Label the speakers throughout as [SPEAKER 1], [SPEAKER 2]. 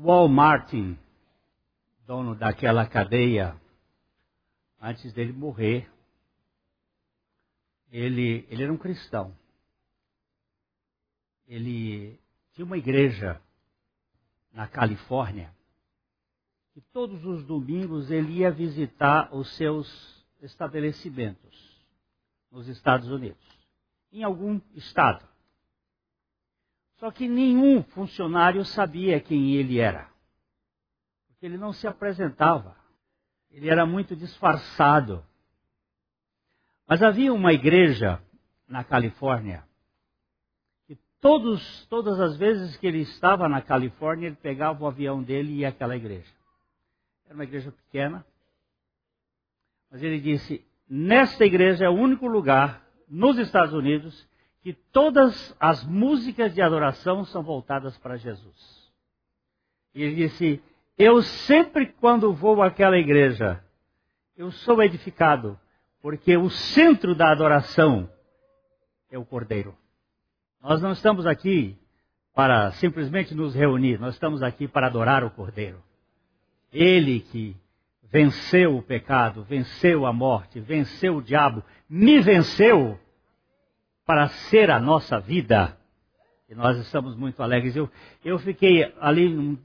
[SPEAKER 1] Walmart, dono daquela cadeia, antes dele morrer, ele, ele era um cristão. Ele tinha uma igreja na Califórnia e todos os domingos ele ia visitar os seus estabelecimentos nos Estados Unidos, em algum estado. Só que nenhum funcionário sabia quem ele era, porque ele não se apresentava. Ele era muito disfarçado. Mas havia uma igreja na Califórnia que todos, todas as vezes que ele estava na Califórnia, ele pegava o avião dele e ia àquela igreja. Era uma igreja pequena. Mas ele disse: Nesta igreja é o único lugar nos Estados Unidos que todas as músicas de adoração são voltadas para Jesus. E ele disse: Eu sempre, quando vou àquela igreja, eu sou edificado, porque o centro da adoração é o Cordeiro. Nós não estamos aqui para simplesmente nos reunir, nós estamos aqui para adorar o Cordeiro. Ele que venceu o pecado, venceu a morte, venceu o diabo, me venceu para ser a nossa vida. E nós estamos muito alegres. Eu, eu fiquei ali num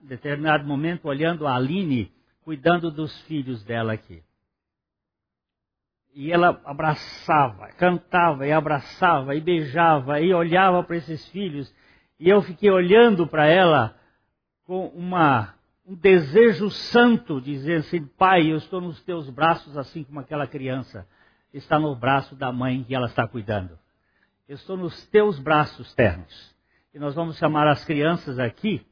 [SPEAKER 1] determinado momento olhando a Aline, cuidando dos filhos dela aqui. E ela abraçava, cantava e abraçava e beijava e olhava para esses filhos. E eu fiquei olhando para ela com uma um desejo santo, dizer assim, pai, eu estou nos teus braços, assim como aquela criança está no braço da mãe que ela está cuidando. Eu estou nos teus braços ternos. E nós vamos chamar as crianças aqui.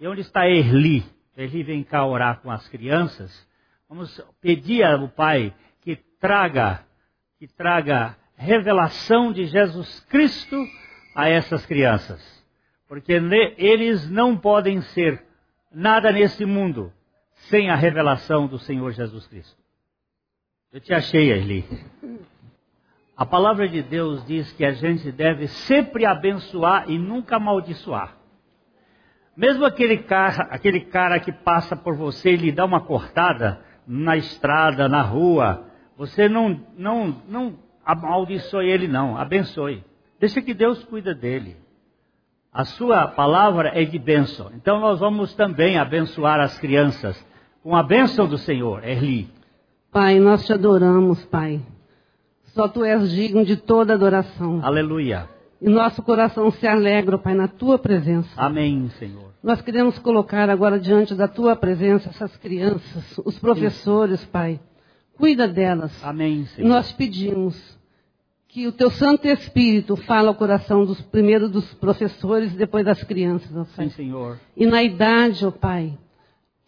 [SPEAKER 1] E onde está Erli? Erli vem cá orar com as crianças. Vamos pedir ao Pai que traga, que traga revelação de Jesus Cristo a essas crianças. Porque eles não podem ser nada nesse mundo sem a revelação do Senhor Jesus Cristo. Eu te achei, Eli. A palavra de Deus diz que a gente deve sempre abençoar e nunca amaldiçoar. Mesmo aquele cara, aquele cara que passa por você e lhe dá uma cortada na estrada, na rua, você não, não, não amaldiçoe ele, não, abençoe. Deixa que Deus cuida dele. A sua palavra é de bênção. Então nós vamos também abençoar as crianças com a bênção do Senhor, Erli.
[SPEAKER 2] Pai, nós te adoramos, Pai. Só tu és digno de toda adoração.
[SPEAKER 1] Aleluia.
[SPEAKER 2] E nosso coração se alegra, Pai, na tua presença.
[SPEAKER 1] Amém, Senhor.
[SPEAKER 2] Nós queremos colocar agora diante da tua presença essas crianças, os professores, Pai. Cuida delas.
[SPEAKER 1] Amém, Senhor.
[SPEAKER 2] E nós pedimos que o teu Santo Espírito fala ao coração dos primeiro dos professores e depois das crianças, ó Pai.
[SPEAKER 1] Sim, Senhor.
[SPEAKER 2] E na idade, ó Pai,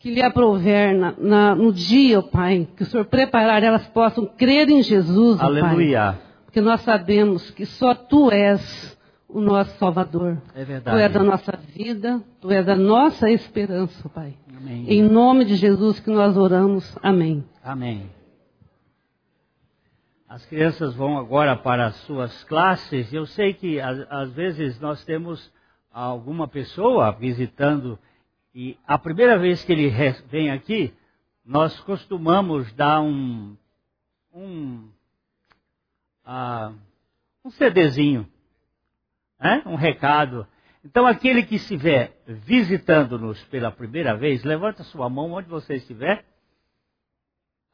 [SPEAKER 2] que lhe aprover na, na, no dia, ó Pai, que o Senhor preparar, elas possam crer em Jesus, ó
[SPEAKER 1] Aleluia.
[SPEAKER 2] Pai. Porque nós sabemos que só Tu és o nosso Salvador.
[SPEAKER 1] É verdade.
[SPEAKER 2] Tu és da nossa vida, Tu és da nossa esperança, Pai.
[SPEAKER 1] Amém.
[SPEAKER 2] Em nome de Jesus que nós oramos. Amém.
[SPEAKER 1] Amém. As crianças vão agora para as suas classes. Eu sei que às vezes nós temos alguma pessoa visitando e a primeira vez que ele vem aqui, nós costumamos dar um um, uh, um CDzinho, né? um recado. Então aquele que estiver visitando-nos pela primeira vez, levanta sua mão onde você estiver.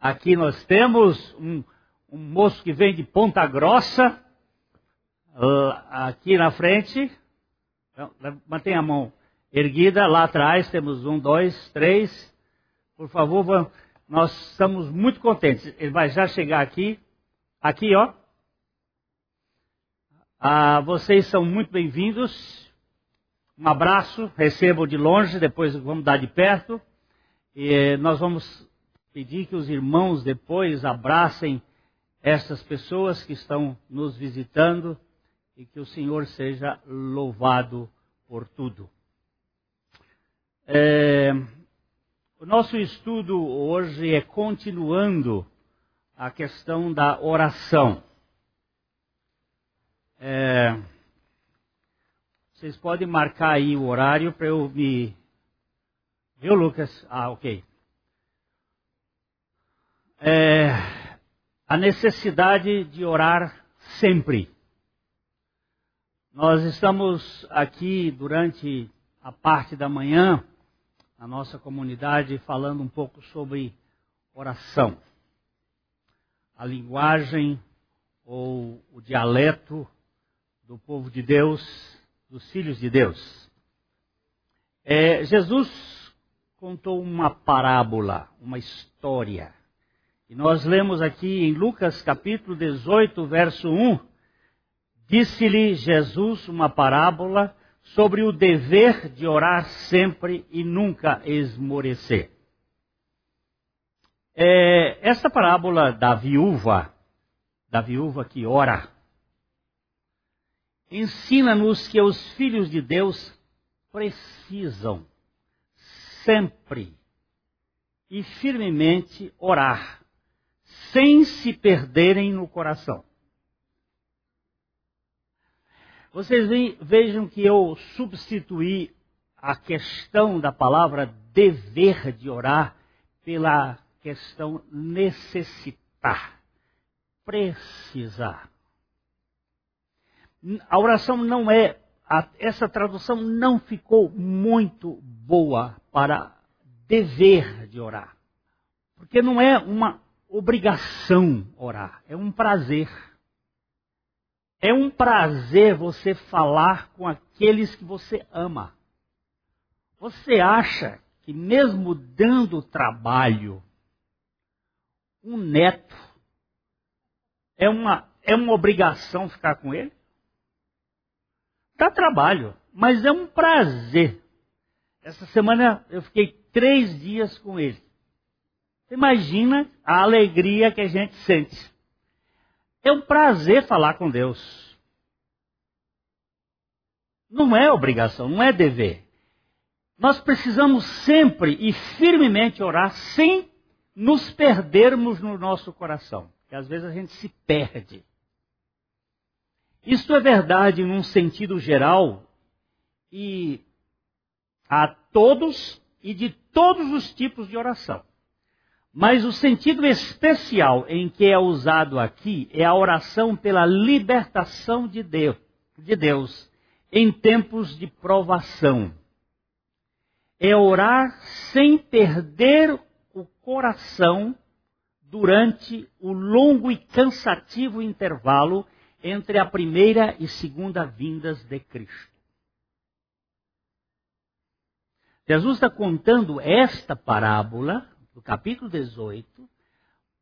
[SPEAKER 1] Aqui nós temos um um moço que vem de Ponta Grossa, aqui na frente. Então, mantenha a mão erguida. Lá atrás temos um, dois, três. Por favor, nós estamos muito contentes. Ele vai já chegar aqui. Aqui, ó. Ah, vocês são muito bem-vindos. Um abraço, recebam de longe, depois vamos dar de perto. E nós vamos pedir que os irmãos depois abracem essas pessoas que estão nos visitando e que o Senhor seja louvado por tudo. É, o nosso estudo hoje é continuando a questão da oração. É, vocês podem marcar aí o horário para eu me Viu, Lucas? Ah, ok. É, a necessidade de orar sempre. Nós estamos aqui durante a parte da manhã, na nossa comunidade, falando um pouco sobre oração. A linguagem ou o dialeto do povo de Deus, dos filhos de Deus. É, Jesus contou uma parábola, uma história. E nós lemos aqui em Lucas capítulo 18, verso 1, disse-lhe Jesus uma parábola sobre o dever de orar sempre e nunca esmorecer. É, essa parábola da viúva, da viúva que ora, ensina-nos que os filhos de Deus precisam sempre e firmemente orar, sem se perderem no coração. Vocês vejam que eu substituí a questão da palavra dever de orar pela questão necessitar, precisar. A oração não é essa tradução não ficou muito boa para dever de orar. Porque não é uma obrigação orar, é um prazer. É um prazer você falar com aqueles que você ama. Você acha que, mesmo dando trabalho, um neto é uma, é uma obrigação ficar com ele? Dá trabalho, mas é um prazer. Essa semana eu fiquei três dias com ele. Imagina a alegria que a gente sente. É um prazer falar com Deus. Não é obrigação, não é dever. Nós precisamos sempre e firmemente orar sem nos perdermos no nosso coração. Porque às vezes a gente se perde. Isto é verdade num sentido geral e a todos e de todos os tipos de oração. Mas o sentido especial em que é usado aqui é a oração pela libertação de Deus, de Deus em tempos de provação. É orar sem perder o coração durante o longo e cansativo intervalo entre a primeira e segunda vindas de Cristo. Jesus está contando esta parábola, do capítulo 18,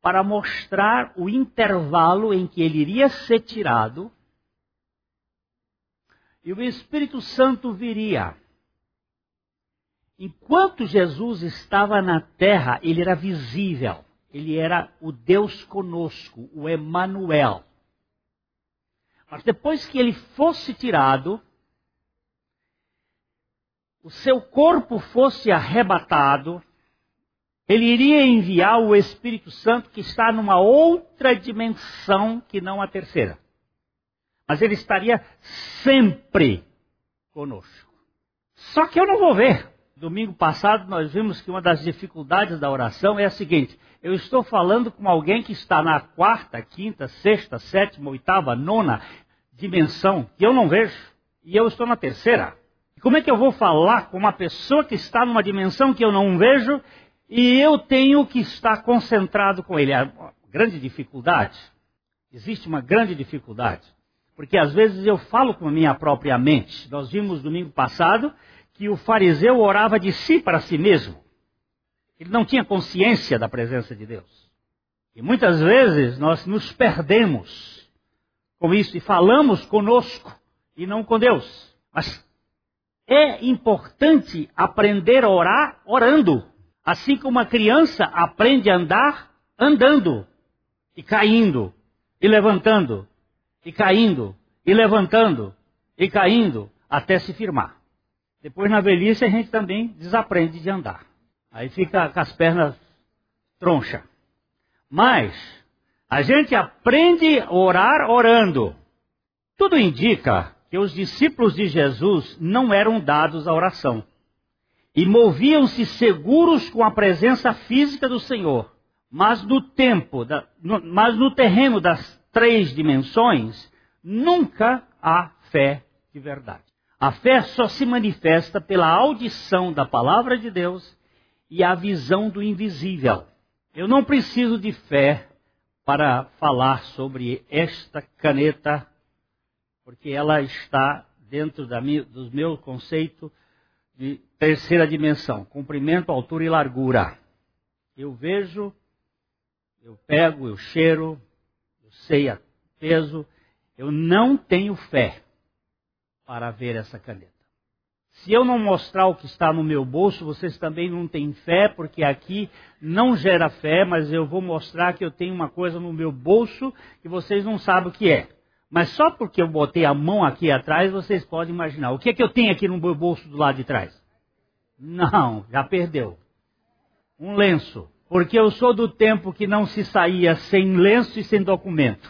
[SPEAKER 1] para mostrar o intervalo em que ele iria ser tirado e o Espírito Santo viria. Enquanto Jesus estava na terra, ele era visível. Ele era o Deus conosco, o Emanuel. Mas depois que ele fosse tirado, o seu corpo fosse arrebatado, ele iria enviar o Espírito Santo que está numa outra dimensão que não a terceira. Mas ele estaria sempre conosco. Só que eu não vou ver. Domingo passado nós vimos que uma das dificuldades da oração é a seguinte: eu estou falando com alguém que está na quarta, quinta, sexta, sétima, oitava, nona dimensão que eu não vejo, e eu estou na terceira. Como é que eu vou falar com uma pessoa que está numa dimensão que eu não vejo e eu tenho que estar concentrado com ele? É uma grande dificuldade. Existe uma grande dificuldade. Porque às vezes eu falo com a minha própria mente. Nós vimos domingo passado que o fariseu orava de si para si mesmo. Ele não tinha consciência da presença de Deus. E muitas vezes nós nos perdemos com isso e falamos conosco e não com Deus. Mas é importante aprender a orar orando. Assim como uma criança aprende a andar andando e caindo e levantando e caindo e levantando e caindo até se firmar. Depois na velhice a gente também desaprende de andar. Aí fica com as pernas troncha. Mas a gente aprende a orar orando. Tudo indica que os discípulos de Jesus não eram dados à oração. E moviam-se seguros com a presença física do Senhor. Mas no tempo, da, no, mas no terreno das três dimensões, nunca há fé de verdade. A fé só se manifesta pela audição da palavra de Deus e a visão do invisível. Eu não preciso de fé para falar sobre esta caneta, porque ela está dentro da do meu conceito de terceira dimensão, comprimento, altura e largura. Eu vejo, eu pego, eu cheiro, eu sei a peso, eu não tenho fé para ver essa caneta. Se eu não mostrar o que está no meu bolso, vocês também não têm fé, porque aqui não gera fé, mas eu vou mostrar que eu tenho uma coisa no meu bolso que vocês não sabem o que é. Mas só porque eu botei a mão aqui atrás, vocês podem imaginar. O que é que eu tenho aqui no meu bolso do lado de trás? Não, já perdeu. Um lenço. Porque eu sou do tempo que não se saía sem lenço e sem documento.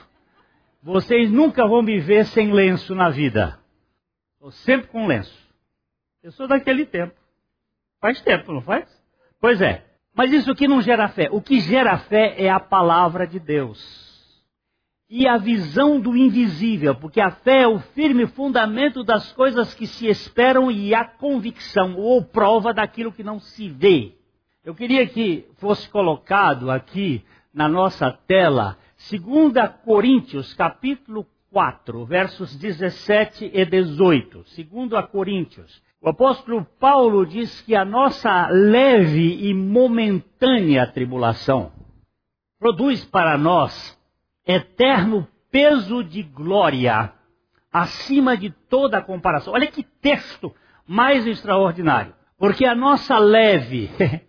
[SPEAKER 1] Vocês nunca vão me ver sem lenço na vida. Estou sempre com lenço. Eu sou daquele tempo. Faz tempo, não faz? Pois é. Mas isso aqui não gera fé. O que gera fé é a palavra de Deus. E a visão do invisível, porque a fé é o firme fundamento das coisas que se esperam e a convicção ou prova daquilo que não se vê. Eu queria que fosse colocado aqui na nossa tela 2 Coríntios, capítulo 4, versos 17 e 18. 2 Coríntios. O apóstolo Paulo diz que a nossa leve e momentânea tribulação produz para nós eterno peso de glória acima de toda a comparação. Olha que texto mais extraordinário. Porque a nossa leve.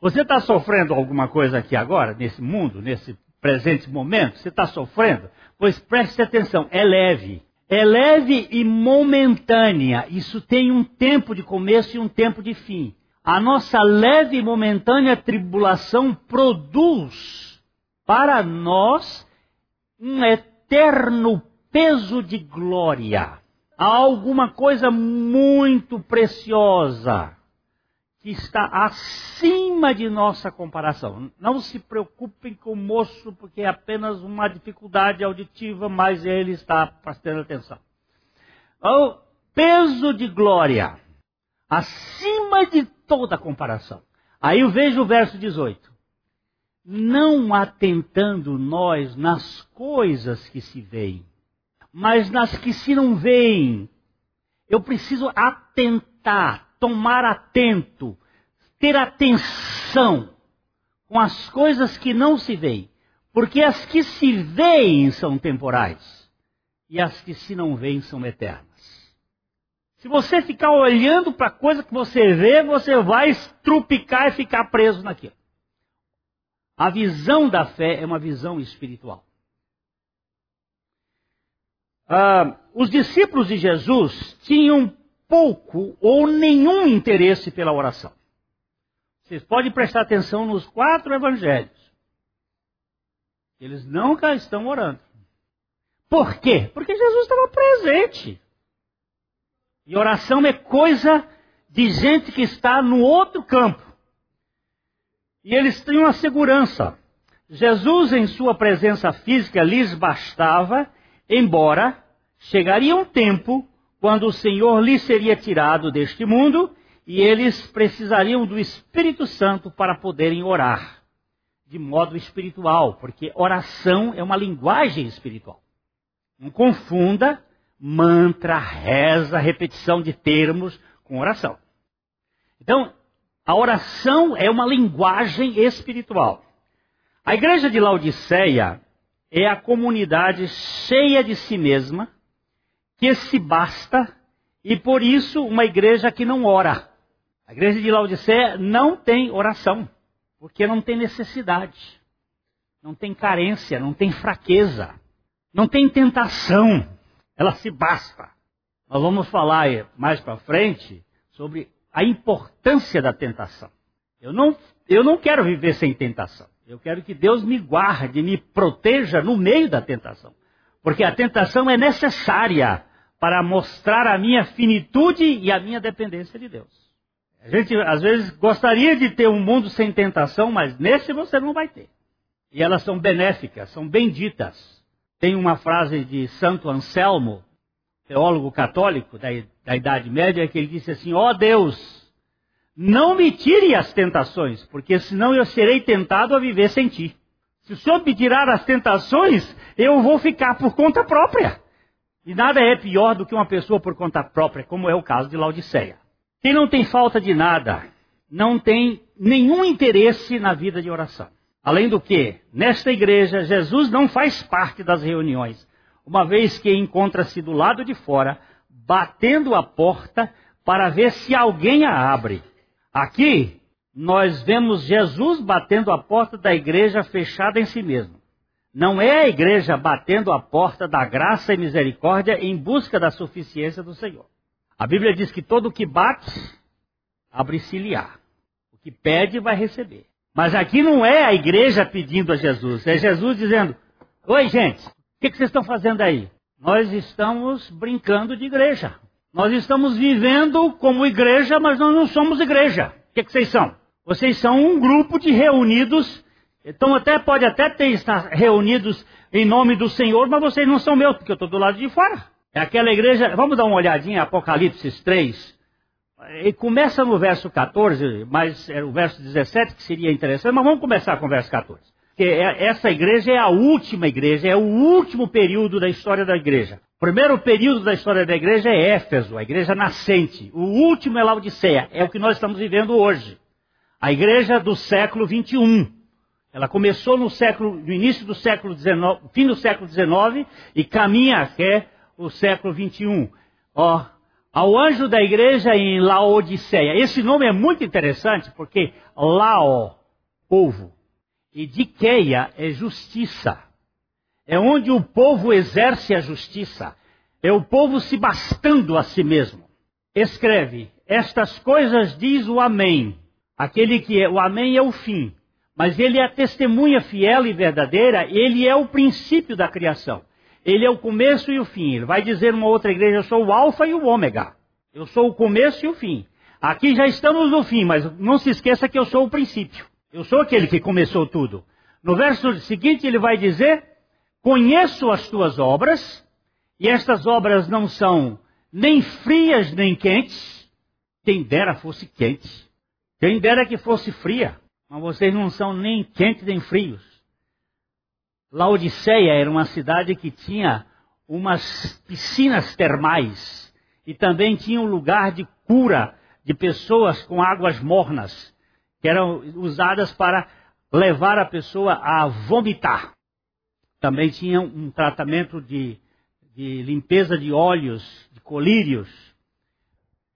[SPEAKER 1] Você está sofrendo alguma coisa aqui agora, nesse mundo, nesse presente momento? Você está sofrendo? Pois preste atenção, é leve é leve e momentânea. Isso tem um tempo de começo e um tempo de fim. A nossa leve e momentânea tribulação produz para nós um eterno peso de glória. Há alguma coisa muito preciosa que está acima de nossa comparação. Não se preocupem com o moço, porque é apenas uma dificuldade auditiva, mas ele está prestando atenção. O peso de glória, acima de toda comparação. Aí eu vejo o verso 18. Não atentando nós nas coisas que se veem, mas nas que se não veem. Eu preciso atentar tomar atento, ter atenção com as coisas que não se veem. Porque as que se veem são temporais e as que se não veem são eternas. Se você ficar olhando para a coisa que você vê, você vai estrupicar e ficar preso naquilo. A visão da fé é uma visão espiritual. Ah, os discípulos de Jesus tinham pouco ou nenhum interesse pela oração. Vocês podem prestar atenção nos quatro evangelhos. Eles nunca estão orando. Por quê? Porque Jesus estava presente. E oração é coisa de gente que está no outro campo. E eles tinham a segurança. Jesus, em sua presença física, lhes bastava, embora chegaria um tempo quando o Senhor lhes seria tirado deste mundo e eles precisariam do Espírito Santo para poderem orar de modo espiritual, porque oração é uma linguagem espiritual. Não confunda mantra, reza, repetição de termos com oração. Então, a oração é uma linguagem espiritual. A igreja de Laodiceia é a comunidade cheia de si mesma, que se basta e por isso uma igreja que não ora. A igreja de Laodiceia não tem oração, porque não tem necessidade, não tem carência, não tem fraqueza, não tem tentação, ela se basta. Nós vamos falar mais para frente sobre a importância da tentação. Eu não, eu não quero viver sem tentação. Eu quero que Deus me guarde, me proteja no meio da tentação. Porque a tentação é necessária para mostrar a minha finitude e a minha dependência de Deus. A gente às vezes gostaria de ter um mundo sem tentação, mas nesse você não vai ter. E elas são benéficas, são benditas. Tem uma frase de Santo Anselmo, teólogo católico da, da Idade Média, que ele disse assim: Ó oh Deus, não me tire as tentações, porque senão eu serei tentado a viver sem ti. Se o Senhor me tirar as tentações, eu vou ficar por conta própria. E nada é pior do que uma pessoa por conta própria, como é o caso de Laodiceia. Quem não tem falta de nada, não tem nenhum interesse na vida de oração. Além do que, nesta igreja, Jesus não faz parte das reuniões, uma vez que encontra-se do lado de fora, batendo a porta para ver se alguém a abre. Aqui, nós vemos Jesus batendo a porta da igreja fechada em si mesmo. Não é a igreja batendo a porta da graça e misericórdia em busca da suficiência do Senhor. A Bíblia diz que todo o que bate, abre-se-lhe-á. O que pede, vai receber. Mas aqui não é a igreja pedindo a Jesus, é Jesus dizendo: Oi, gente, o que, que vocês estão fazendo aí? Nós estamos brincando de igreja. Nós estamos vivendo como igreja, mas nós não somos igreja. O que, que vocês são? Vocês são um grupo de reunidos então até pode até ter, estar reunidos em nome do Senhor, mas vocês não são meus, porque eu estou do lado de fora. É aquela igreja, vamos dar uma olhadinha, Apocalipse 3. E começa no verso 14, mas é o verso 17 que seria interessante, mas vamos começar com o verso 14. Porque é, essa igreja é a última igreja, é o último período da história da igreja. O primeiro período da história da igreja é Éfeso, a igreja nascente. O último é Laodiceia, é o que nós estamos vivendo hoje. A igreja do século 21. Ela começou no século, no início do século XIX, fim do século XIX e caminha até o século XXI. Ó, ao anjo da igreja em Laodiceia. Esse nome é muito interessante porque Lao, povo, e Diqueia é justiça. É onde o povo exerce a justiça. É o povo se bastando a si mesmo. Escreve: Estas coisas diz o Amém. Aquele que é o Amém é o fim mas ele é a testemunha fiel e verdadeira, ele é o princípio da criação. Ele é o começo e o fim. Ele vai dizer numa outra igreja: Eu sou o Alfa e o Ômega. Eu sou o começo e o fim. Aqui já estamos no fim, mas não se esqueça que eu sou o princípio. Eu sou aquele que começou tudo. No verso seguinte, ele vai dizer: Conheço as tuas obras, e estas obras não são nem frias nem quentes. Quem dera fosse quente. Quem dera que fosse fria mas vocês não são nem quentes nem frios. Laodiceia era uma cidade que tinha umas piscinas termais e também tinha um lugar de cura de pessoas com águas mornas, que eram usadas para levar a pessoa a vomitar. Também tinha um tratamento de, de limpeza de olhos, de colírios.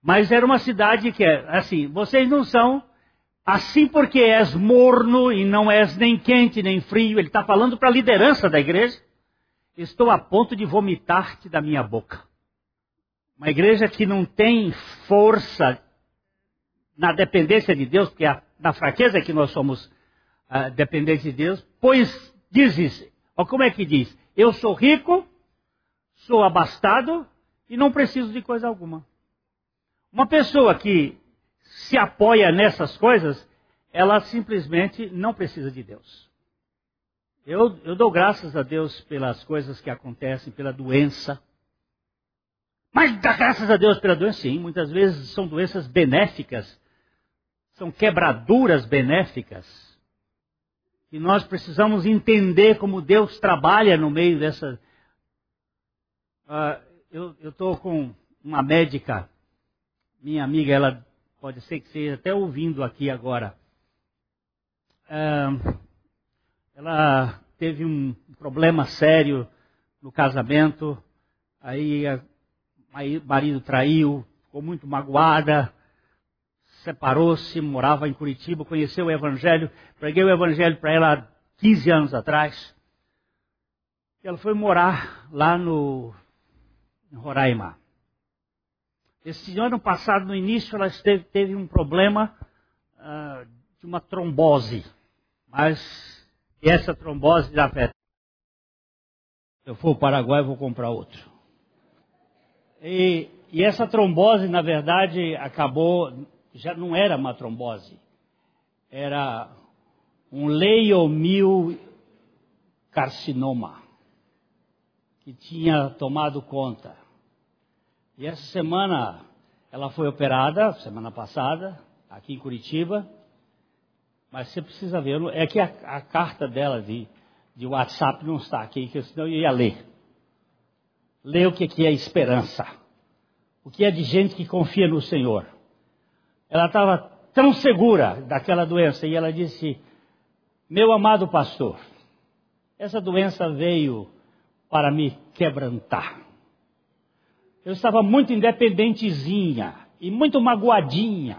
[SPEAKER 1] Mas era uma cidade que, assim, vocês não são Assim porque és morno e não és nem quente nem frio, ele está falando para a liderança da igreja, estou a ponto de vomitar-te da minha boca. Uma igreja que não tem força na dependência de Deus, porque é na fraqueza que nós somos uh, dependentes de Deus, pois diz isso. Ó, como é que diz? Eu sou rico, sou abastado e não preciso de coisa alguma. Uma pessoa que se apoia nessas coisas, ela simplesmente não precisa de Deus. Eu, eu dou graças a Deus pelas coisas que acontecem, pela doença. Mas dá graças a Deus pela doença, sim. Muitas vezes são doenças benéficas. São quebraduras benéficas. E nós precisamos entender como Deus trabalha no meio dessa. Uh, eu estou com uma médica, minha amiga, ela pode ser que seja até ouvindo aqui agora. ela teve um problema sério no casamento, aí o marido traiu, ficou muito magoada, separou-se, morava em Curitiba, conheceu o Evangelho, preguei o Evangelho para ela há 15 anos atrás. Ela foi morar lá no em Roraima. Esse ano passado, no início, ela teve, teve um problema uh, de uma trombose. Mas essa trombose já afeta. Se eu for ao Paraguai, vou comprar outro. E, e essa trombose, na verdade, acabou já não era uma trombose, era um leiomil carcinoma que tinha tomado conta. E essa semana ela foi operada, semana passada, aqui em Curitiba. Mas você precisa ver, é que a, a carta dela de, de WhatsApp não está aqui, que senão eu ia ler. Ler o que, que é esperança. O que é de gente que confia no Senhor. Ela estava tão segura daquela doença e ela disse: Meu amado pastor, essa doença veio para me quebrantar. Eu estava muito independentezinha e muito magoadinha,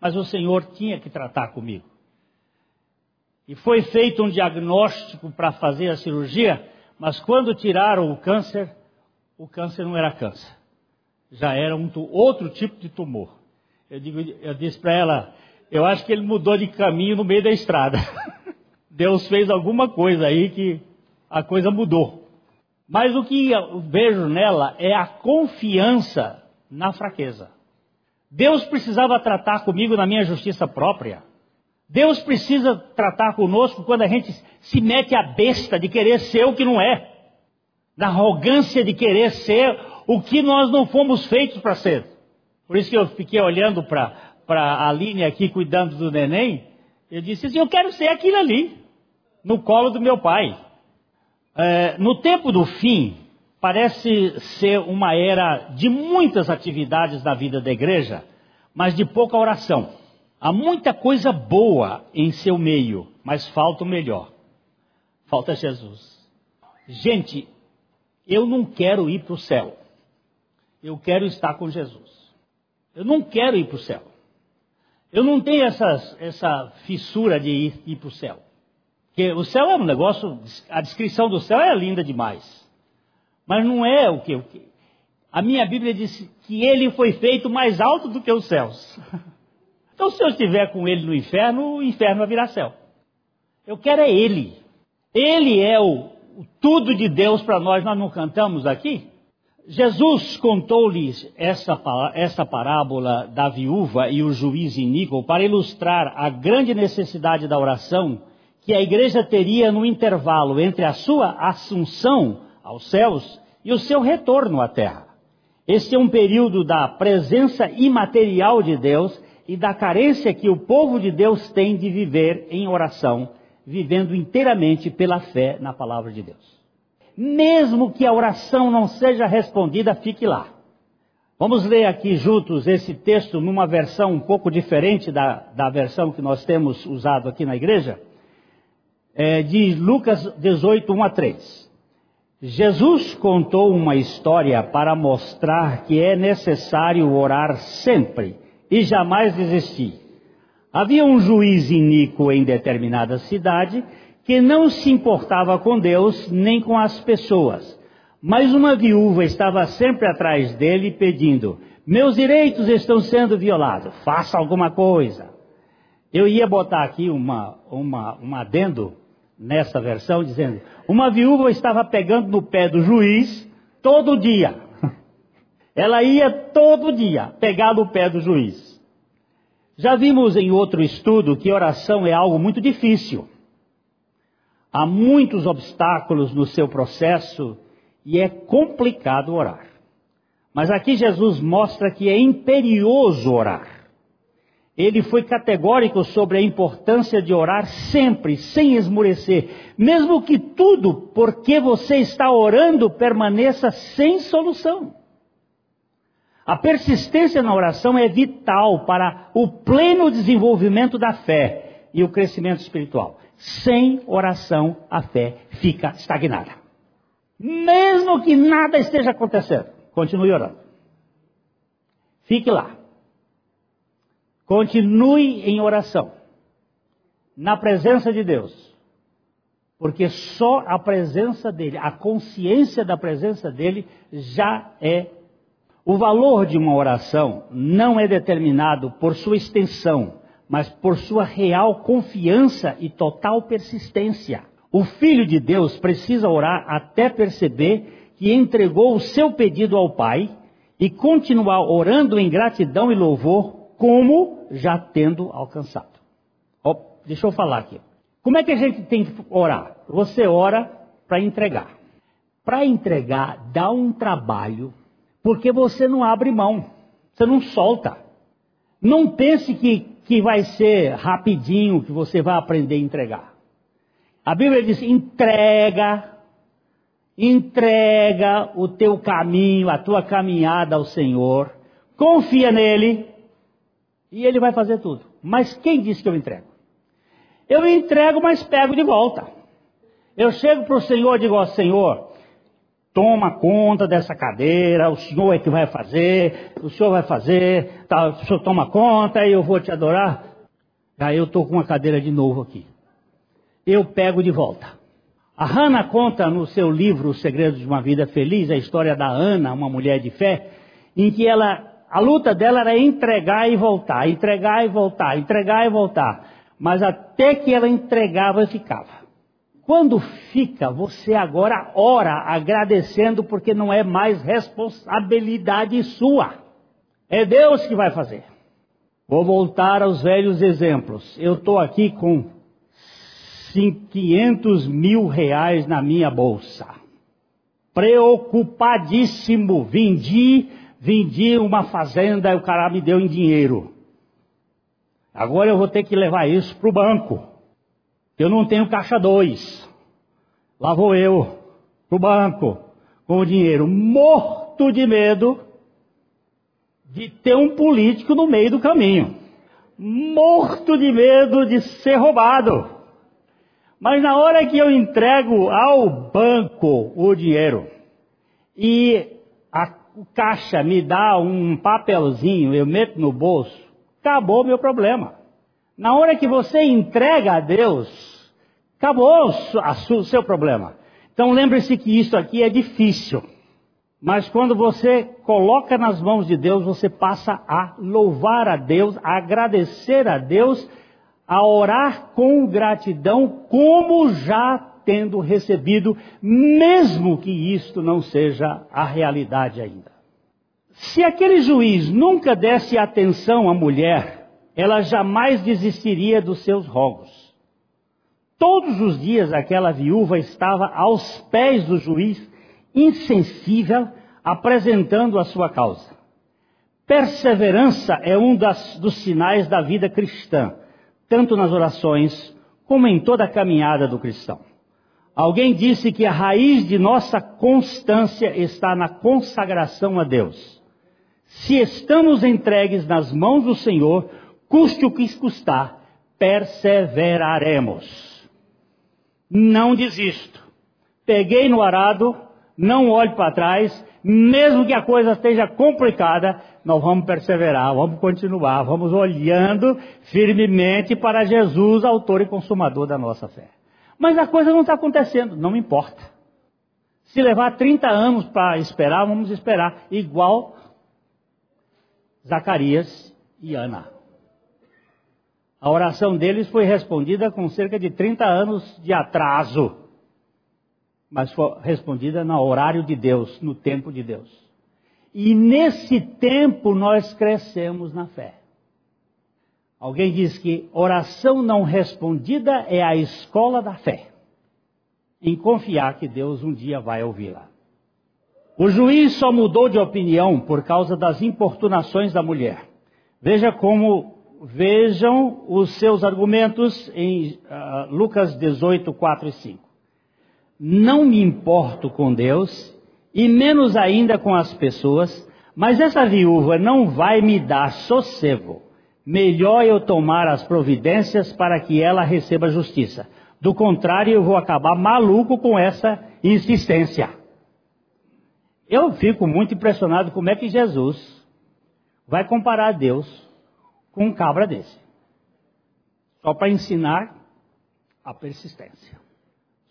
[SPEAKER 1] mas o Senhor tinha que tratar comigo. E foi feito um diagnóstico para fazer a cirurgia, mas quando tiraram o câncer, o câncer não era câncer, já era um outro tipo de tumor. Eu, digo, eu disse para ela, eu acho que ele mudou de caminho no meio da estrada. Deus fez alguma coisa aí que a coisa mudou. Mas o que eu vejo nela é a confiança na fraqueza. Deus precisava tratar comigo na minha justiça própria. Deus precisa tratar conosco quando a gente se mete a besta de querer ser o que não é, da arrogância de querer ser o que nós não fomos feitos para ser. Por isso que eu fiquei olhando para a Aline aqui cuidando do neném, eu disse assim: eu quero ser aquilo ali, no colo do meu pai. É, no tempo do fim, parece ser uma era de muitas atividades da vida da igreja, mas de pouca oração. Há muita coisa boa em seu meio, mas falta o melhor. Falta Jesus. Gente, eu não quero ir para o céu. Eu quero estar com Jesus. Eu não quero ir para o céu. Eu não tenho essas, essa fissura de ir, ir para o céu. Porque o céu é um negócio, a descrição do céu é linda demais. Mas não é o que. A minha Bíblia diz que ele foi feito mais alto do que os céus. Então, se eu estiver com ele no inferno, o inferno vai virar céu. Eu quero é ele. Ele é o, o tudo de Deus para nós. Nós não cantamos aqui? Jesus contou-lhes essa, essa parábola da viúva e o juiz iníquo para ilustrar a grande necessidade da oração que a igreja teria no intervalo entre a sua assunção aos céus e o seu retorno à terra. Este é um período da presença imaterial de Deus e da carência que o povo de Deus tem de viver em oração, vivendo inteiramente pela fé na palavra de Deus. Mesmo que a oração não seja respondida, fique lá. Vamos ler aqui juntos esse texto numa versão um pouco diferente da, da versão que nós temos usado aqui na igreja é, de Lucas 18, 1 a 3. Jesus contou uma história para mostrar que é necessário orar sempre e jamais desistir. Havia um juiz iníquo em determinada cidade que não se importava com Deus nem com as pessoas. Mas uma viúva estava sempre atrás dele pedindo: Meus direitos estão sendo violados, faça alguma coisa. Eu ia botar aqui uma, uma, um adendo nessa versão, dizendo: uma viúva estava pegando no pé do juiz todo dia. Ela ia todo dia pegar no pé do juiz. Já vimos em outro estudo que oração é algo muito difícil. Há muitos obstáculos no seu processo e é complicado orar. Mas aqui Jesus mostra que é imperioso orar. Ele foi categórico sobre a importância de orar sempre, sem esmorecer, mesmo que tudo, porque você está orando, permaneça sem solução. A persistência na oração é vital para o pleno desenvolvimento da fé e o crescimento espiritual. Sem oração, a fé fica estagnada. Mesmo que nada esteja acontecendo, continue orando. Fique lá. Continue em oração, na presença de Deus, porque só a presença dele, a consciência da presença dele já é. O valor de uma oração não é determinado por sua extensão, mas por sua real confiança e total persistência. O Filho de Deus precisa orar até perceber que entregou o seu pedido ao Pai e continuar orando em gratidão e louvor como já tendo alcançado. Oh, deixa eu falar aqui. Como é que a gente tem que orar? Você ora para entregar. Para entregar dá um trabalho, porque você não abre mão, você não solta. Não pense que, que vai ser rapidinho que você vai aprender a entregar. A Bíblia diz: entrega, entrega o teu caminho, a tua caminhada ao Senhor, confia nele e ele vai fazer tudo. Mas quem disse que eu entrego? Eu entrego, mas pego de volta. Eu chego para o Senhor e digo: ó, Senhor, toma conta dessa cadeira, o senhor é que vai fazer, o senhor vai fazer, tá, o senhor toma conta e eu vou te adorar. Aí eu estou com uma cadeira de novo aqui. Eu pego de volta. A Hannah conta no seu livro Os Segredos de uma Vida Feliz a história da Ana, uma mulher de fé, em que ela, a luta dela era entregar e voltar, entregar e voltar, entregar e voltar. Mas até que ela entregava ficava. Quando fica, você agora ora agradecendo porque não é mais responsabilidade sua. É Deus que vai fazer. Vou voltar aos velhos exemplos. Eu estou aqui com 500 mil reais na minha bolsa. Preocupadíssimo. Vendi, vendi uma fazenda e o cara me deu em dinheiro. Agora eu vou ter que levar isso para o banco. Eu não tenho caixa dois. Lá vou eu, pro banco, com o dinheiro, morto de medo de ter um político no meio do caminho. Morto de medo de ser roubado. Mas na hora que eu entrego ao banco o dinheiro e a caixa me dá um papelzinho, eu meto no bolso, acabou meu problema. Na hora que você entrega a Deus, Acabou o seu problema. Então lembre-se que isso aqui é difícil. Mas quando você coloca nas mãos de Deus, você passa a louvar a Deus, a agradecer a Deus, a orar com gratidão, como já tendo recebido, mesmo que isto não seja a realidade ainda. Se aquele juiz nunca desse atenção à mulher, ela jamais desistiria dos seus rogos. Todos os dias aquela viúva estava aos pés do juiz, insensível, apresentando a sua causa. Perseverança é um das, dos sinais da vida cristã, tanto nas orações como em toda a caminhada do cristão. Alguém disse que a raiz de nossa constância está na consagração a Deus. Se estamos entregues nas mãos do Senhor, custe o que custar, perseveraremos não desisto. Peguei no arado, não olho para trás, mesmo que a coisa esteja complicada, nós vamos perseverar, vamos continuar, vamos olhando firmemente para Jesus, autor e consumador da nossa fé. Mas a coisa não está acontecendo, não importa. Se levar 30 anos para esperar, vamos esperar, igual Zacarias e Ana. A oração deles foi respondida com cerca de 30 anos de atraso, mas foi respondida no horário de Deus, no tempo de Deus. E nesse tempo nós crescemos na fé. Alguém diz que oração não respondida é a escola da fé, em confiar que Deus um dia vai ouvi-la. O juiz só mudou de opinião por causa das importunações da mulher. Veja como vejam os seus argumentos em uh, Lucas 18, 4 e 5. Não me importo com Deus, e menos ainda com as pessoas, mas essa viúva não vai me dar sossego. Melhor eu tomar as providências para que ela receba justiça. Do contrário, eu vou acabar maluco com essa insistência. Eu fico muito impressionado como é que Jesus vai comparar Deus com um cabra desse. Só para ensinar a persistência.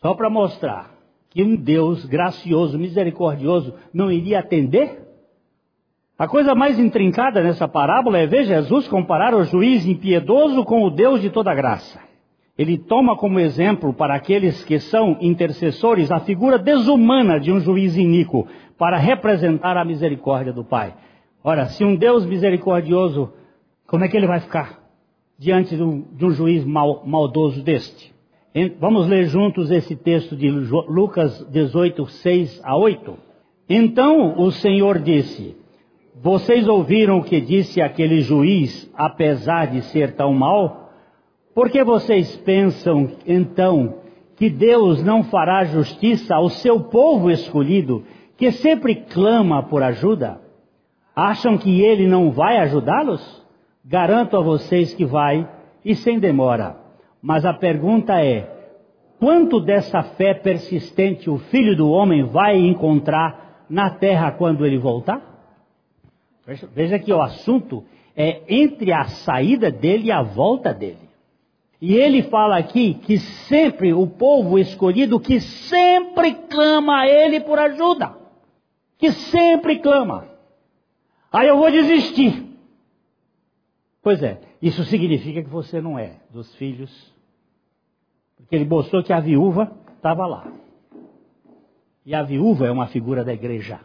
[SPEAKER 1] Só para mostrar que um Deus gracioso, misericordioso, não iria atender? A coisa mais intrincada nessa parábola é ver Jesus comparar o juiz impiedoso com o Deus de toda graça. Ele toma como exemplo para aqueles que são intercessores a figura desumana de um juiz iníquo para representar a misericórdia do Pai. Ora, se um Deus misericordioso Como é que ele vai ficar diante de um, de um juiz mal, maldoso deste? Vamos ler juntos esse texto de Lucas 18, 6 a 8. Então o Senhor disse: Vocês ouviram o que disse aquele juiz, apesar de ser tão mau? Por que vocês pensam, então, que Deus não fará justiça ao seu povo escolhido, que sempre clama por ajuda? Acham que ele não vai ajudá-los? Garanto a vocês que vai, e sem demora. Mas a pergunta é: quanto dessa fé persistente o filho do homem vai encontrar na terra quando ele voltar? Veja que o assunto é entre a saída dele e a volta dele. E ele fala aqui que sempre o povo escolhido que sempre clama a ele por ajuda. Que sempre clama. Aí eu vou desistir. Pois é, isso significa que você não é dos filhos porque ele mostrou que a viúva estava lá. E a viúva é uma figura da igreja.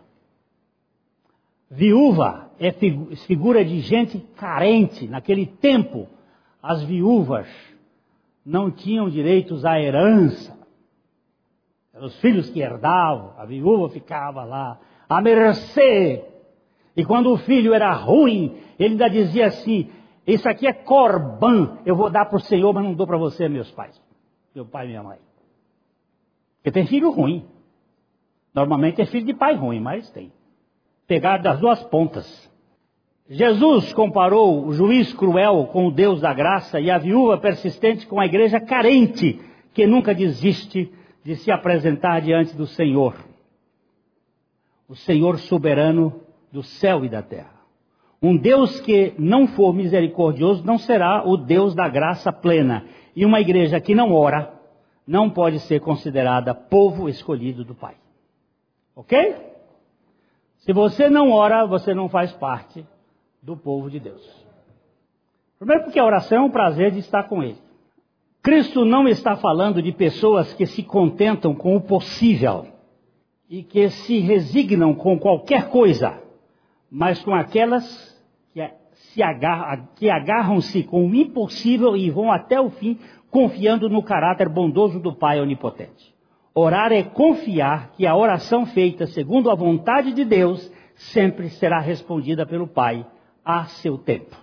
[SPEAKER 1] Viúva é figura de gente carente. Naquele tempo, as viúvas não tinham direitos à herança. Eram os filhos que herdavam, a viúva ficava lá, à mercê. E quando o filho era ruim, ele ainda dizia assim: Isso aqui é corban, eu vou dar para o Senhor, mas não dou para você, meus pais meu pai e minha mãe. Porque tem filho ruim. Normalmente é filho de pai ruim, mas tem. Pegar das duas pontas. Jesus comparou o juiz cruel com o Deus da graça e a viúva persistente com a igreja carente, que nunca desiste de se apresentar diante do Senhor. O Senhor soberano do céu e da terra. Um Deus que não for misericordioso não será o Deus da graça plena. E uma igreja que não ora não pode ser considerada povo escolhido do Pai. Ok? Se você não ora, você não faz parte do povo de Deus. Primeiro, porque a oração é um prazer de estar com Ele. Cristo não está falando de pessoas que se contentam com o possível e que se resignam com qualquer coisa, mas com aquelas que, agarram, que agarram-se com o impossível e vão até o fim, confiando no caráter bondoso do Pai Onipotente. Orar é confiar que a oração feita segundo a vontade de Deus sempre será respondida pelo Pai a seu tempo.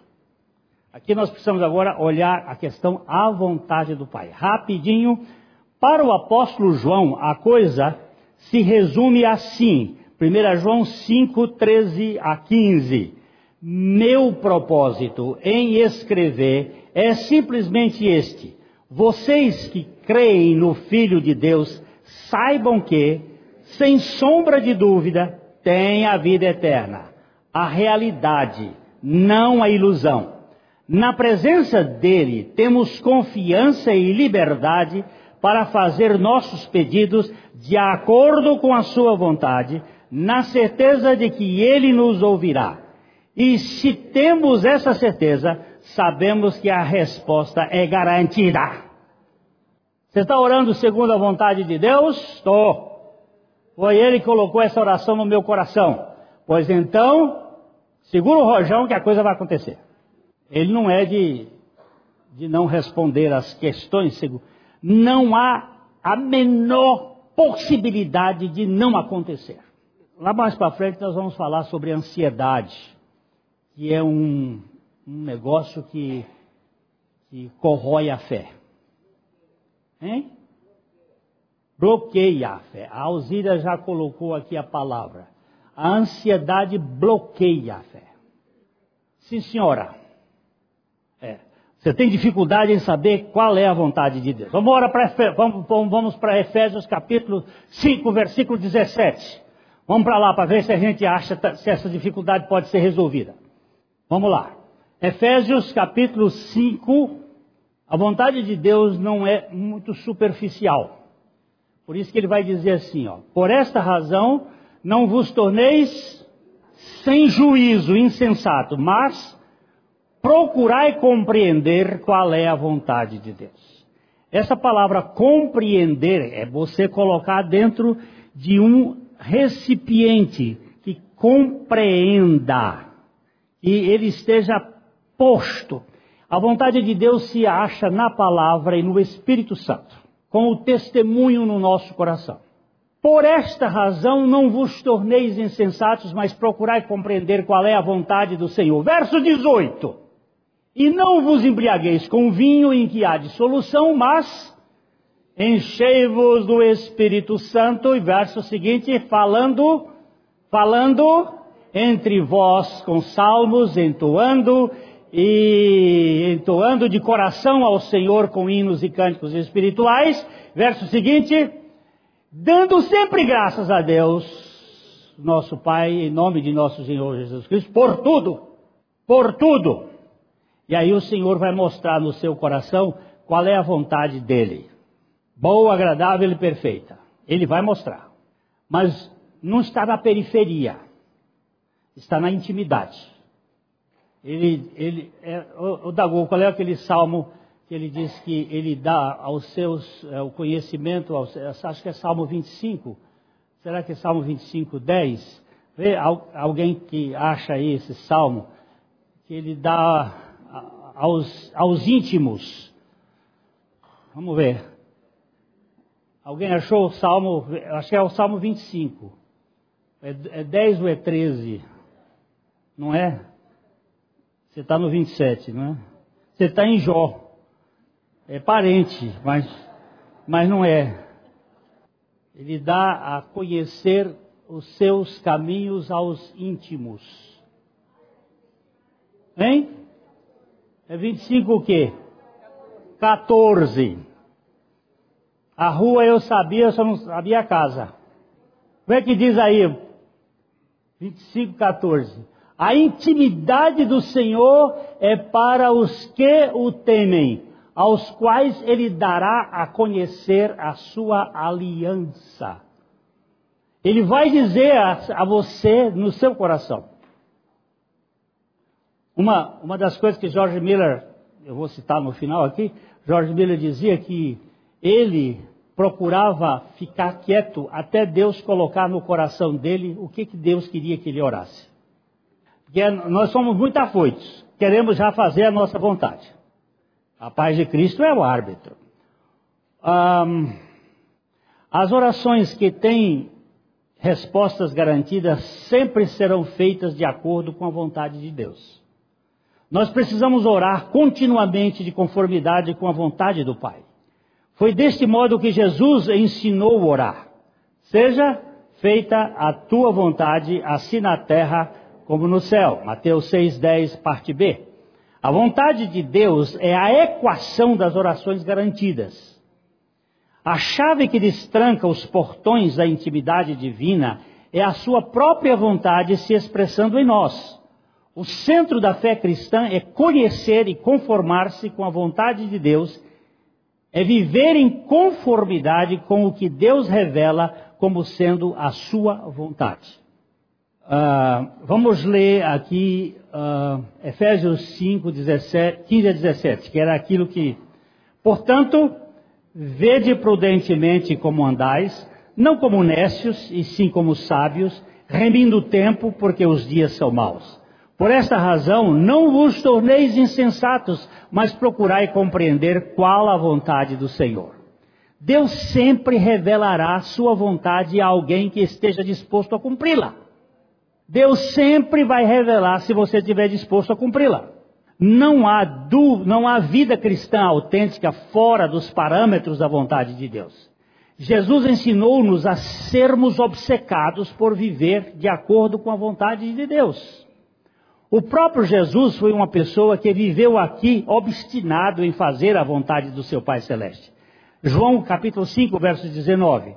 [SPEAKER 1] Aqui nós precisamos agora olhar a questão à vontade do Pai. Rapidinho, para o apóstolo João, a coisa se resume assim. 1 João 5, 13 a 15. Meu propósito em escrever é simplesmente este: vocês que creem no Filho de Deus, saibam que, sem sombra de dúvida, têm a vida eterna, a realidade, não a ilusão. Na presença dele, temos confiança e liberdade para fazer nossos pedidos de acordo com a sua vontade, na certeza de que ele nos ouvirá. E se temos essa certeza, sabemos que a resposta é garantida. Você está orando segundo a vontade de Deus? Estou. Foi Ele que colocou essa oração no meu coração. Pois então, segura o rojão que a coisa vai acontecer. Ele não é de, de não responder às questões. Não há a menor possibilidade de não acontecer. Lá mais para frente nós vamos falar sobre ansiedade que é um, um negócio que, que corrói a fé. Hein? Bloqueia a fé. A Alzira já colocou aqui a palavra. A ansiedade bloqueia a fé. Sim, senhora. É. Você tem dificuldade em saber qual é a vontade de Deus. Vamos, para vamos, vamos para Efésios capítulo 5, versículo 17. Vamos para lá para ver se a gente acha se essa dificuldade pode ser resolvida. Vamos lá. Efésios capítulo 5. A vontade de Deus não é muito superficial. Por isso que ele vai dizer assim, ó. Por esta razão, não vos torneis sem juízo, insensato, mas procurai compreender qual é a vontade de Deus. Essa palavra compreender é você colocar dentro de um recipiente que compreenda e ele esteja posto. A vontade de Deus se acha na palavra e no Espírito Santo, com o testemunho no nosso coração. Por esta razão não vos torneis insensatos, mas procurai compreender qual é a vontade do Senhor. Verso 18. E não vos embriagueis com vinho em que há dissolução, mas enchei-vos do Espírito Santo. E verso seguinte, falando, falando entre vós com salmos, entoando e entoando de coração ao Senhor com hinos e cânticos espirituais. Verso seguinte, dando sempre graças a Deus, nosso Pai, em nome de nosso Senhor Jesus Cristo, por tudo, por tudo. E aí o Senhor vai mostrar no seu coração qual é a vontade dele. Boa, agradável e perfeita. Ele vai mostrar. Mas não está na periferia. Está na intimidade. Ele, ele, é, o, o qual é aquele salmo que ele diz que ele dá aos seus é, o conhecimento, aos, acho que é Salmo 25, será que é Salmo 25, 10? Vê alguém que acha aí esse salmo, que ele dá aos, aos íntimos. Vamos ver. Alguém achou o salmo, acho que é o salmo 25. É, é 10 ou é 13? Não é? Você está no 27, não é? Você está em Jó é parente, mas, mas não é. Ele dá a conhecer os seus caminhos aos íntimos. Hein? É 25 o quê? 14. A rua eu sabia, eu só não sabia a casa. Como é que diz aí? 25, 14. A intimidade do Senhor é para os que o temem aos quais ele dará a conhecer a sua aliança. Ele vai dizer a, a você no seu coração. Uma, uma das coisas que George Miller, eu vou citar no final aqui, George Miller dizia que ele procurava ficar quieto até Deus colocar no coração dele o que, que Deus queria que ele orasse. Porque nós somos muito afoitos, queremos já fazer a nossa vontade. A paz de Cristo é o árbitro. Um, as orações que têm respostas garantidas sempre serão feitas de acordo com a vontade de Deus. Nós precisamos orar continuamente de conformidade com a vontade do Pai. Foi deste modo que Jesus ensinou a orar. Seja feita a tua vontade, assim na terra como no céu. Mateus 6,10, parte B. A vontade de Deus é a equação das orações garantidas. A chave que destranca os portões da intimidade divina é a sua própria vontade se expressando em nós. O centro da fé cristã é conhecer e conformar-se com a vontade de Deus, é viver em conformidade com o que Deus revela como sendo a sua vontade. Uh, vamos ler aqui uh, Efésios 5, 17, 15 a 17, que era aquilo que. Portanto, vede prudentemente como andais, não como nécios, e sim como sábios, remindo o tempo, porque os dias são maus. Por esta razão, não vos torneis insensatos, mas procurai compreender qual a vontade do Senhor. Deus sempre revelará sua vontade a alguém que esteja disposto a cumpri-la. Deus sempre vai revelar se você estiver disposto a cumpri-la. Não há, du, não há vida cristã autêntica fora dos parâmetros da vontade de Deus. Jesus ensinou-nos a sermos obcecados por viver de acordo com a vontade de Deus. O próprio Jesus foi uma pessoa que viveu aqui obstinado em fazer a vontade do seu Pai Celeste. João capítulo 5, verso 19.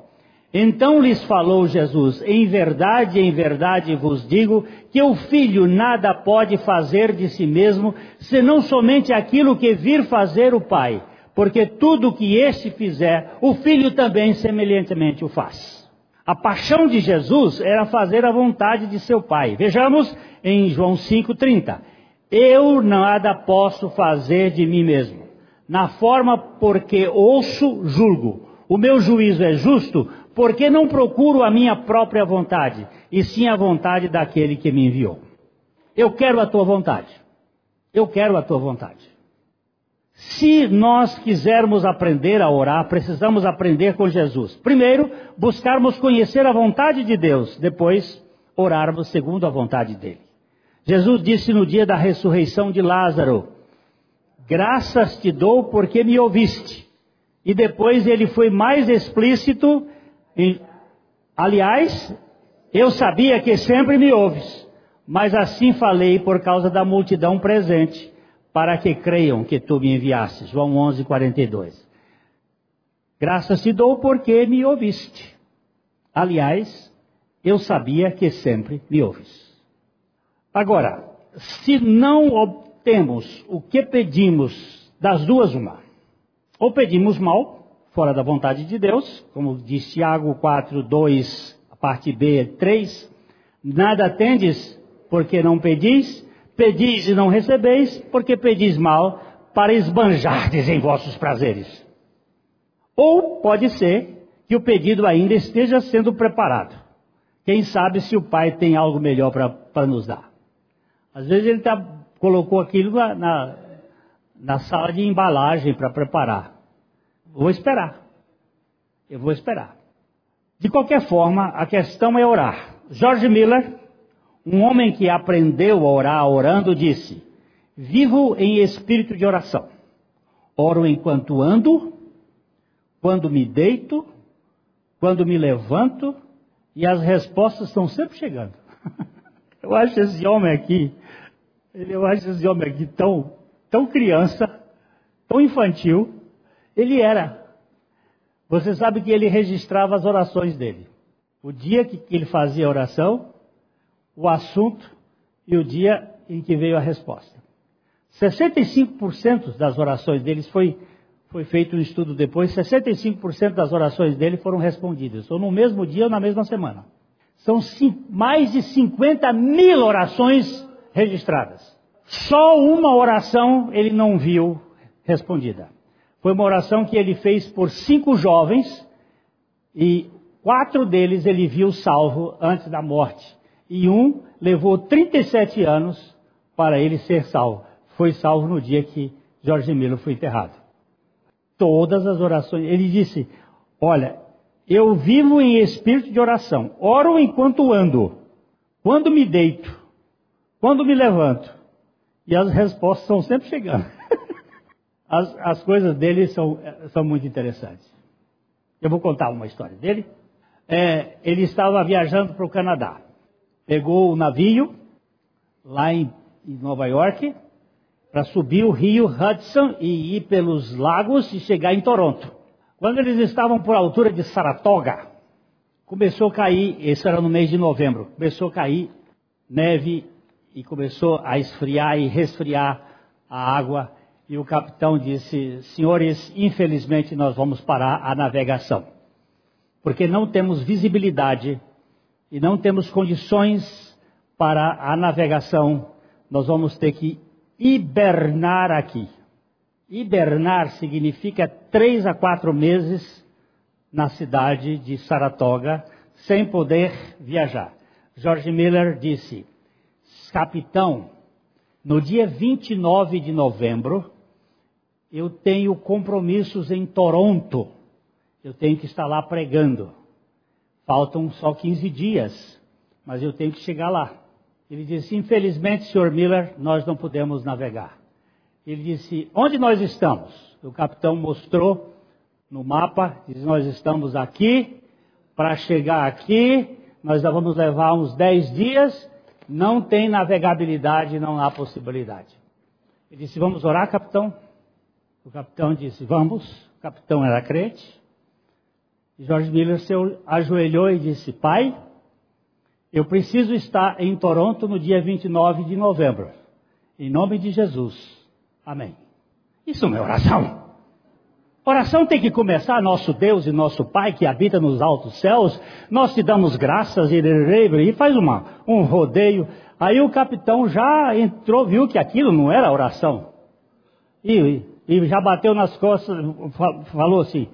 [SPEAKER 1] Então lhes falou Jesus: Em verdade, em verdade vos digo que o filho nada pode fazer de si mesmo, senão somente aquilo que vir fazer o Pai, porque tudo que este fizer, o filho também semelhantemente o faz. A paixão de Jesus era fazer a vontade de seu Pai. Vejamos em João 5,30. Eu nada posso fazer de mim mesmo. Na forma porque ouço, julgo. O meu juízo é justo, porque não procuro a minha própria vontade, e sim a vontade daquele que me enviou. Eu quero a tua vontade. Eu quero a tua vontade. Se nós quisermos aprender a orar, precisamos aprender com Jesus. Primeiro, buscarmos conhecer a vontade de Deus, depois, orarmos segundo a vontade dele. Jesus disse no dia da ressurreição de Lázaro: Graças te dou porque me ouviste. E depois ele foi mais explícito. Em, Aliás, eu sabia que sempre me ouves, mas assim falei por causa da multidão presente para que creiam que tu me enviaste. João 11, 42. Graças te dou porque me ouviste. Aliás, eu sabia que sempre me ouves. Agora, se não obtemos o que pedimos das duas, uma, ou pedimos mal, fora da vontade de Deus, como diz Tiago 4, 2, a parte B 3, nada tendes porque não pedis, Pedis e não recebeis, porque pedis mal, para esbanjardes em vossos prazeres. Ou pode ser que o pedido ainda esteja sendo preparado. Quem sabe se o pai tem algo melhor para nos dar. Às vezes ele tá, colocou aquilo na, na, na sala de embalagem para preparar. Vou esperar. Eu vou esperar. De qualquer forma, a questão é orar. George Miller, um homem que aprendeu a orar orando disse: Vivo em espírito de oração. Oro enquanto ando, quando me deito, quando me levanto, e as respostas estão sempre chegando. Eu acho esse homem aqui, eu acho esse homem aqui tão, tão criança, tão infantil. Ele era. Você sabe que ele registrava as orações dele. O dia que ele fazia a oração, o assunto e o dia em que veio a resposta. 65% das orações deles foi, foi feito um estudo depois, 65% das orações dele foram respondidas, ou no mesmo dia ou na mesma semana. São mais de 50 mil orações registradas. Só uma oração ele não viu respondida. Foi uma oração que ele fez por cinco jovens e quatro deles ele viu salvo antes da morte e um levou 37 anos para ele ser salvo. Foi salvo no dia que Jorge Miller foi enterrado. Todas as orações. Ele disse: Olha, eu vivo em espírito de oração. Oro enquanto ando. Quando me deito. Quando me levanto. E as respostas estão sempre chegando. As, as coisas dele são, são muito interessantes. Eu vou contar uma história dele. É, ele estava viajando para o Canadá pegou o navio lá em, em Nova York para subir o rio Hudson e ir pelos lagos e chegar em Toronto. Quando eles estavam por altura de Saratoga, começou a cair, isso era no mês de novembro, começou a cair neve e começou a esfriar e resfriar a água. E o capitão disse: Senhores, infelizmente nós vamos parar a navegação, porque não temos visibilidade e não temos condições para a navegação, nós vamos ter que hibernar aqui. Hibernar significa três a quatro meses na cidade de Saratoga, sem poder viajar. George Miller disse: Capitão, no dia 29 de novembro, eu tenho compromissos em Toronto. Eu tenho que estar lá pregando. Faltam só 15 dias, mas eu tenho que chegar lá. Ele disse: Infelizmente, Sr. Miller, nós não podemos navegar. Ele disse: Onde nós estamos? O capitão mostrou no mapa, diz: Nós estamos aqui. Para chegar aqui, nós vamos levar uns 10 dias. Não tem navegabilidade, não há possibilidade. Ele disse: Vamos orar, capitão? O capitão disse: Vamos. O capitão era crente. George Miller se ajoelhou e disse: Pai, eu preciso estar em Toronto no dia 29 de novembro. Em nome de Jesus. Amém. Isso não é oração. Oração tem que começar, nosso Deus e nosso Pai que habita nos altos céus, nós te damos graças e, e faz uma, um rodeio. Aí o capitão já entrou, viu que aquilo não era oração. E, e já bateu nas costas, falou assim: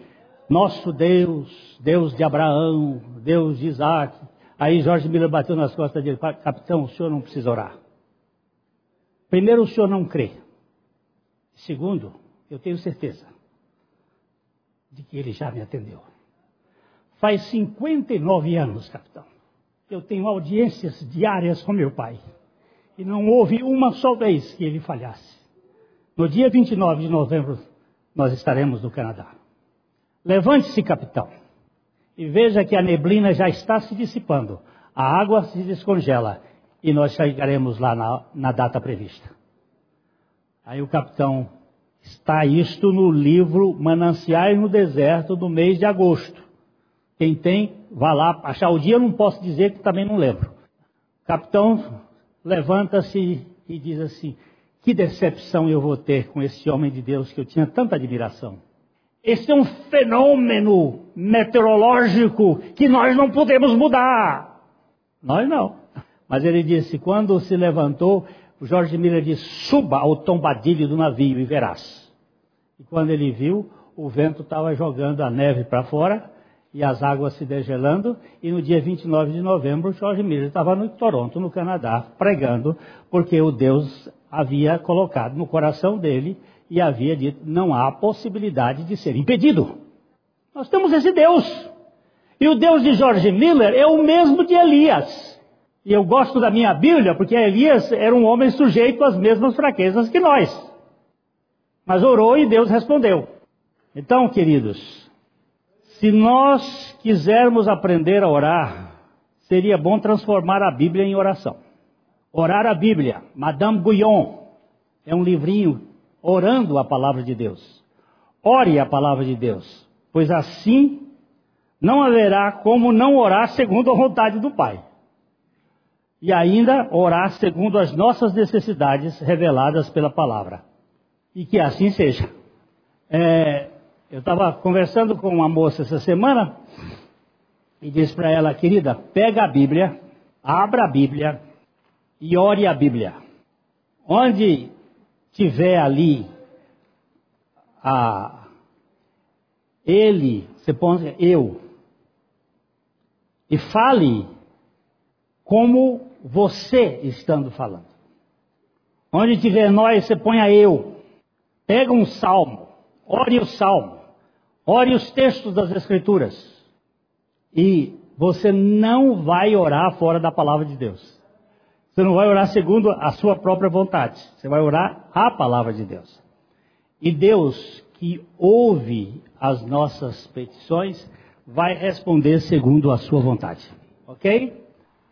[SPEAKER 1] nosso Deus, Deus de Abraão, Deus de Isaac. Aí Jorge Miller bateu nas costas dele, capitão, o senhor não precisa orar. Primeiro, o senhor não crê. Segundo, eu tenho certeza de que ele já me atendeu. Faz 59 anos, capitão, eu tenho audiências diárias com meu pai. E não houve uma só vez que ele falhasse. No dia 29 de novembro, nós estaremos no Canadá. Levante-se, capitão, e veja que a neblina já está se dissipando, a água se descongela e nós chegaremos lá na, na data prevista. Aí o capitão Está isto no livro Mananciais no Deserto do mês de agosto. Quem tem, vá lá achar o dia, eu não posso dizer que também não lembro. O capitão levanta-se e diz assim: Que decepção eu vou ter com esse homem de Deus que eu tinha tanta admiração. Esse é um fenômeno meteorológico que nós não podemos mudar. Nós não. Mas ele disse: quando se levantou, o Jorge Miller disse: suba ao tombadilho do navio e verás. E quando ele viu, o vento estava jogando a neve para fora e as águas se degelando. E no dia 29 de novembro, Jorge Miller estava no Toronto, no Canadá, pregando, porque o Deus havia colocado no coração dele e havia dito: não há possibilidade de ser impedido. Nós temos esse Deus. E o Deus de Jorge Miller é o mesmo de Elias. E eu gosto da minha Bíblia porque Elias era um homem sujeito às mesmas fraquezas que nós. Mas orou e Deus respondeu. Então, queridos, se nós quisermos aprender a orar, seria bom transformar a Bíblia em oração. Orar a Bíblia, Madame Guyon, é um livrinho orando a palavra de Deus. Ore a palavra de Deus, pois assim não haverá como não orar segundo a vontade do Pai e ainda orar segundo as nossas necessidades reveladas pela palavra. E que assim seja. É, eu estava conversando com uma moça essa semana e disse para ela, querida, pega a Bíblia, abra a Bíblia e ore a Bíblia. Onde tiver ali a ele, você põe eu, e fale como você estando falando. Onde tiver nós, você põe a eu. Pega um salmo, ore o salmo, ore os textos das Escrituras. E você não vai orar fora da palavra de Deus. Você não vai orar segundo a sua própria vontade. Você vai orar a palavra de Deus. E Deus, que ouve as nossas petições, vai responder segundo a sua vontade. Ok?